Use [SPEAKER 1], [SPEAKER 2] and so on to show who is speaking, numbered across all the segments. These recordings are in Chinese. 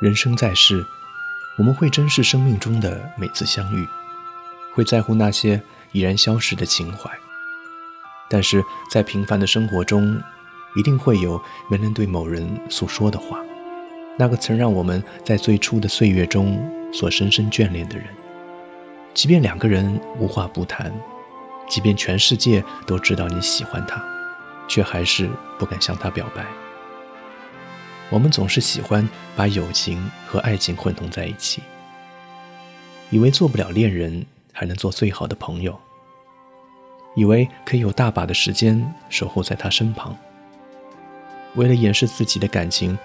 [SPEAKER 1] 人生在世，我们会珍视生命中的每次相遇，会在乎那些已然消失的情怀。但是在平凡的生活中，一定会有没能对某人诉说的话，那个曾让我们在最初的岁月中所深深眷恋的人。即便两个人无话不谈，即便全世界都知道你喜欢他，却还是不敢向他表白。我们总是喜欢把友情和爱情混同在一起，以为做不了恋人，还能做最好的朋友；以为可以有大把的时间守候在他身旁。为了掩饰自己的感情，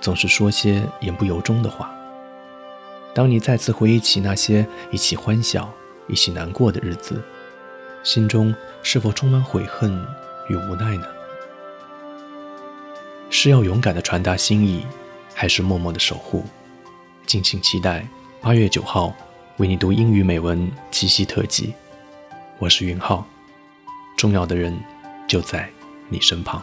[SPEAKER 1] 总是说些言不由衷的话。当你再次回忆起那些一起欢笑、一起难过的日子，心中是否充满悔恨与无奈呢？是要勇敢的传达心意，还是默默的守护？敬请期待八月九号为你读英语美文七夕特辑。我是云浩，重要的人就在你身旁。